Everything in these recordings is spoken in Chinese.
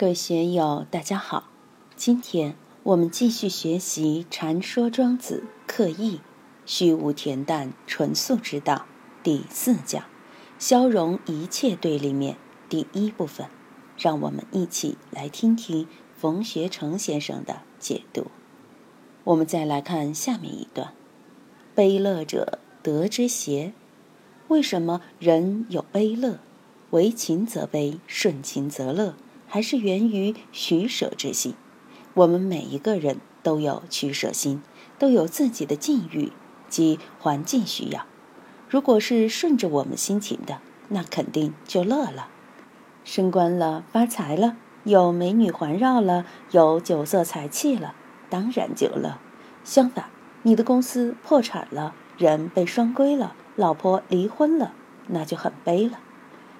各位学友，大家好。今天我们继续学习《禅说庄子刻意虚无恬淡纯素之道》第四讲“消融一切对立面”第一部分。让我们一起来听听冯学成先生的解读。我们再来看下面一段：“悲乐者得之邪？为什么人有悲乐？为情则悲，顺情则乐。”还是源于取舍之心。我们每一个人都有取舍心，都有自己的境遇及环境需要。如果是顺着我们心情的，那肯定就乐了，升官了，发财了，有美女环绕了，有酒色财气了，当然就乐。相反，你的公司破产了，人被双规了，老婆离婚了，那就很悲了。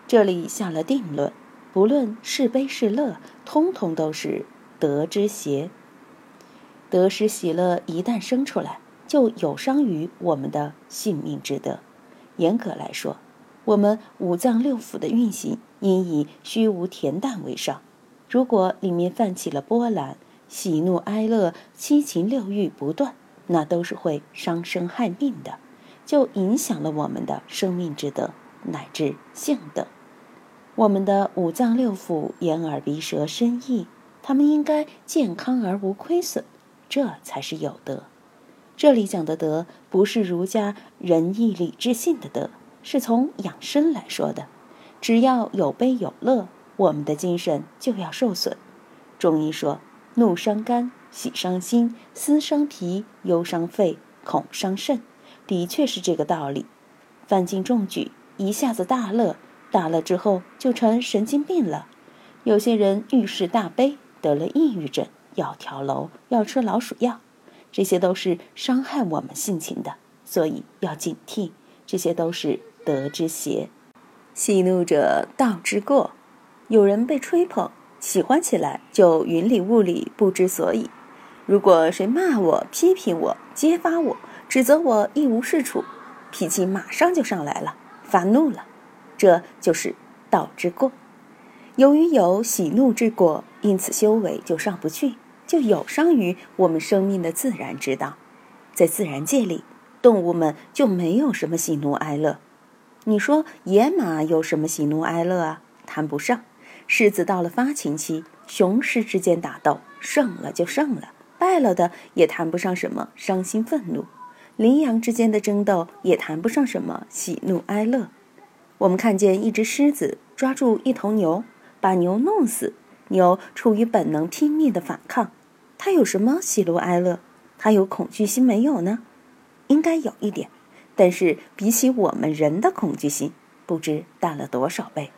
这里下了定论。不论是悲是乐，通通都是得之邪。得失喜乐一旦生出来，就有伤于我们的性命之德。严格来说，我们五脏六腑的运行应以虚无恬淡为上。如果里面泛起了波澜，喜怒哀乐、七情六欲不断，那都是会伤身害命的，就影响了我们的生命之德乃至性德。我们的五脏六腑、眼耳鼻舌身意，他们应该健康而无亏损，这才是有德。这里讲的德，不是儒家仁义礼智信的德，是从养生来说的。只要有悲有乐，我们的精神就要受损。中医说：怒伤肝，喜伤心，思伤脾，忧伤肺，恐伤肾，的确是这个道理。范进中举，一下子大乐。大了之后就成神经病了，有些人遇事大悲，得了抑郁症，要跳楼，要吃老鼠药，这些都是伤害我们性情的，所以要警惕，这些都是德之邪。喜怒者道之过，有人被吹捧，喜欢起来就云里雾里不知所以。如果谁骂我、批评我、揭发我、指责我一无是处，脾气马上就上来了，发怒了。这就是道之过，由于有喜怒之过，因此修为就上不去，就有伤于我们生命的自然之道。在自然界里，动物们就没有什么喜怒哀乐。你说野马有什么喜怒哀乐啊？谈不上。狮子到了发情期，雄狮之间打斗，胜了就胜了，败了的也谈不上什么伤心愤怒。羚羊之间的争斗也谈不上什么喜怒哀乐。我们看见一只狮子抓住一头牛，把牛弄死。牛出于本能拼命的反抗，它有什么喜怒哀乐？它有恐惧心没有呢？应该有一点，但是比起我们人的恐惧心，不知大了多少倍。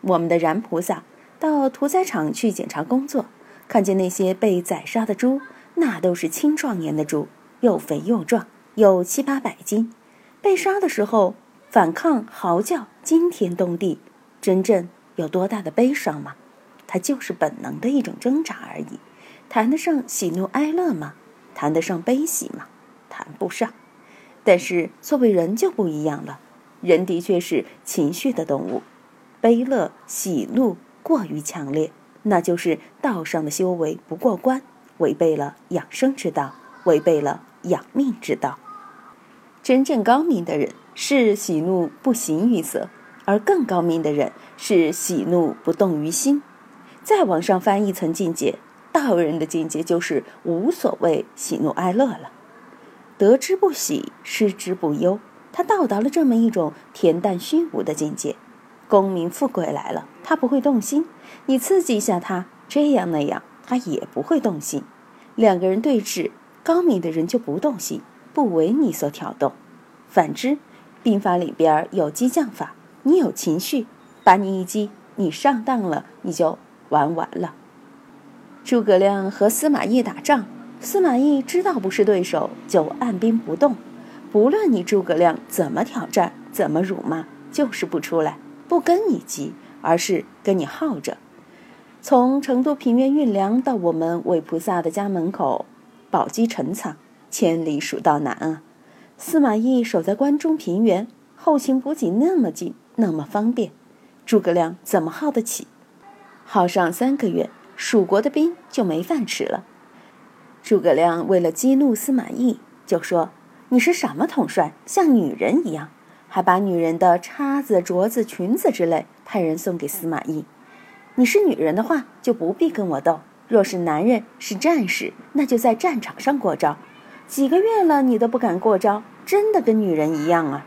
我们的燃菩萨到屠宰场去检查工作，看见那些被宰杀的猪，那都是青壮年的猪，又肥又壮，有七八百斤，被杀的时候。反抗、嚎叫、惊天动地，真正有多大的悲伤吗？它就是本能的一种挣扎而已，谈得上喜怒哀乐吗？谈得上悲喜吗？谈不上。但是作为人就不一样了，人的确是情绪的动物，悲乐、喜怒过于强烈，那就是道上的修为不过关，违背了养生之道，违背了养命之道。真正高明的人。是喜怒不形于色，而更高明的人是喜怒不动于心。再往上翻一层境界，道人的境界就是无所谓喜怒哀乐了。得之不喜，失之不忧。他到达了这么一种恬淡虚无的境界。功名富贵来了，他不会动心。你刺激一下他，这样那样，他也不会动心。两个人对峙，高明的人就不动心，不为你所挑动。反之。兵法里边有激将法，你有情绪，把你一激，你上当了，你就玩完了。诸葛亮和司马懿打仗，司马懿知道不是对手，就按兵不动。不论你诸葛亮怎么挑战，怎么辱骂，就是不出来，不跟你急，而是跟你耗着。从成都平原运粮到我们韦菩萨的家门口，宝鸡陈仓，千里蜀道难啊。司马懿守在关中平原，后勤补给那么近，那么方便，诸葛亮怎么耗得起？耗上三个月，蜀国的兵就没饭吃了。诸葛亮为了激怒司马懿，就说：“你是什么统帅？像女人一样，还把女人的叉子、镯子、裙子之类派人送给司马懿。你是女人的话，就不必跟我斗；若是男人，是战士，那就在战场上过招。几个月了，你都不敢过招，真的跟女人一样啊！”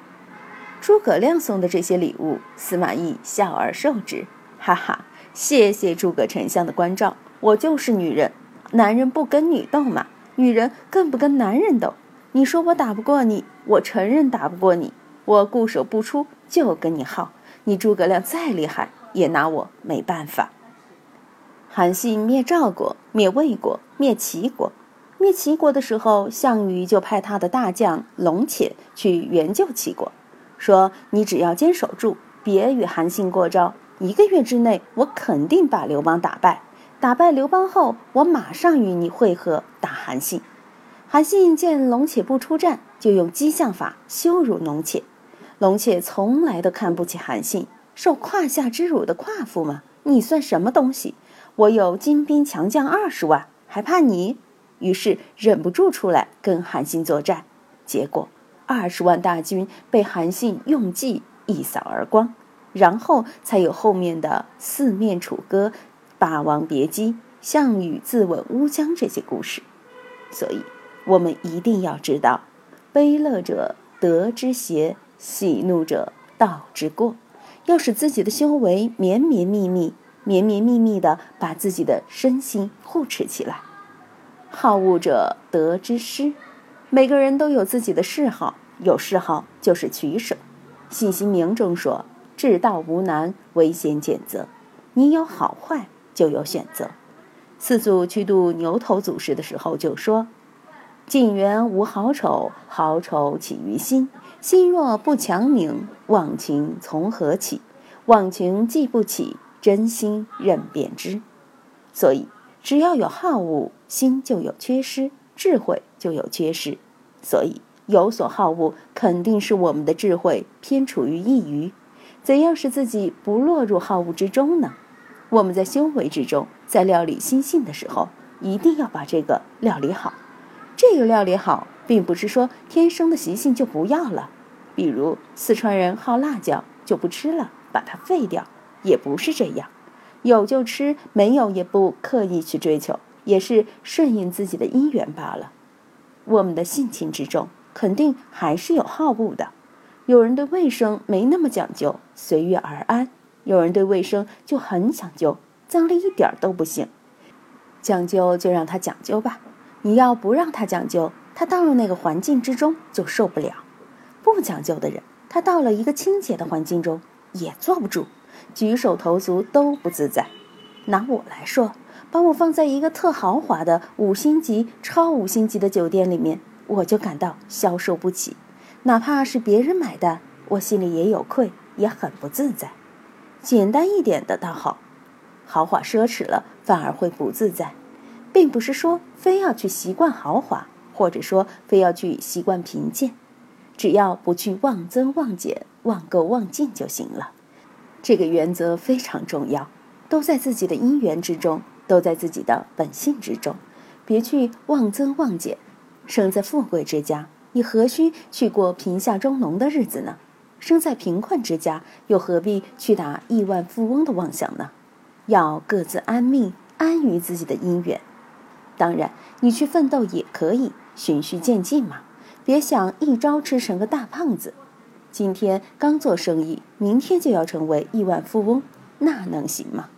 诸葛亮送的这些礼物，司马懿笑而受之，哈哈。谢谢诸葛丞相的关照，我就是女人，男人不跟女斗嘛，女人更不跟男人斗。你说我打不过你，我承认打不过你，我固守不出就跟你耗。你诸葛亮再厉害，也拿我没办法。韩信灭赵国，灭魏国，灭齐国。灭齐国的时候，项羽就派他的大将龙且去援救齐国，说你只要坚守住，别与韩信过招。一个月之内，我肯定把刘邦打败。打败刘邦后，我马上与你会合，打韩信。韩信见龙且不出战，就用激将法羞辱龙且。龙且从来都看不起韩信，受胯下之辱的夸父吗？你算什么东西？我有精兵强将二十万，还怕你？于是忍不住出来跟韩信作战。结果二十万大军被韩信用计一扫而光。然后才有后面的四面楚歌、霸王别姬、项羽自刎乌江这些故事。所以，我们一定要知道：悲乐者得之邪，喜怒者道之过。要使自己的修为绵绵密密、绵绵密密的把自己的身心护持起来。好恶者得之失。每个人都有自己的嗜好，有嗜好就是取舍。信心明中说。至道无难，唯先拣择。你有好坏，就有选择。四祖去度牛头祖师的时候就说：“晋元无好丑，好丑起于心。心若不强明，忘情从何起？忘情既不起，真心任便知。所以，只要有好恶，心就有缺失，智慧就有缺失。所以，有所好恶，肯定是我们的智慧偏处于一隅。”怎样使自己不落入好恶之中呢？我们在修为之中，在料理心性的时候，一定要把这个料理好。这个料理好，并不是说天生的习性就不要了。比如四川人好辣椒，就不吃了，把它废掉，也不是这样。有就吃，没有也不刻意去追求，也是顺应自己的因缘罢了。我们的性情之中，肯定还是有好恶的。有人对卫生没那么讲究，随遇而安；有人对卫生就很讲究，脏了一点儿都不行。讲究就让他讲究吧，你要不让他讲究，他到了那个环境之中就受不了。不讲究的人，他到了一个清洁的环境中也坐不住，举手投足都不自在。拿我来说，把我放在一个特豪华的五星级、超五星级的酒店里面，我就感到消受不起。哪怕是别人买单，我心里也有愧，也很不自在。简单一点的倒好，豪华奢侈了反而会不自在。并不是说非要去习惯豪华，或者说非要去习惯贫贱，只要不去妄增妄减、妄购妄进就行了。这个原则非常重要，都在自己的因缘之中，都在自己的本性之中，别去妄增妄减。生在富贵之家。你何须去过贫下中农的日子呢？生在贫困之家，又何必去打亿万富翁的妄想呢？要各自安命，安于自己的因缘。当然，你去奋斗也可以，循序渐进嘛。别想一朝吃成个大胖子。今天刚做生意，明天就要成为亿万富翁，那能行吗？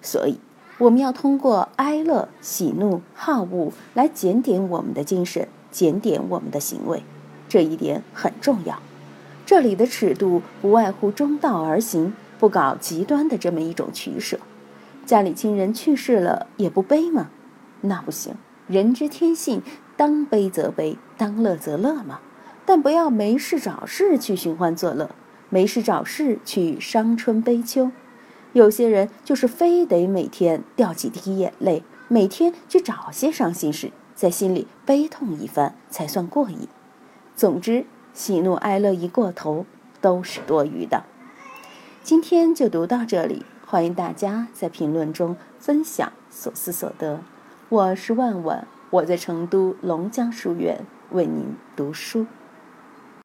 所以，我们要通过哀乐、喜怒、好恶来检点我们的精神。检点我们的行为，这一点很重要。这里的尺度不外乎中道而行，不搞极端的这么一种取舍。家里亲人去世了也不悲吗？那不行。人之天性，当悲则悲，当乐则乐嘛。但不要没事找事去寻欢作乐，没事找事去伤春悲秋。有些人就是非得每天掉几滴眼泪，每天去找些伤心事。在心里悲痛一番才算过瘾。总之，喜怒哀乐一过头都是多余的。今天就读到这里。欢迎大家在评论中分享所思所得。我是万万，我在成都龙江书院为您读书。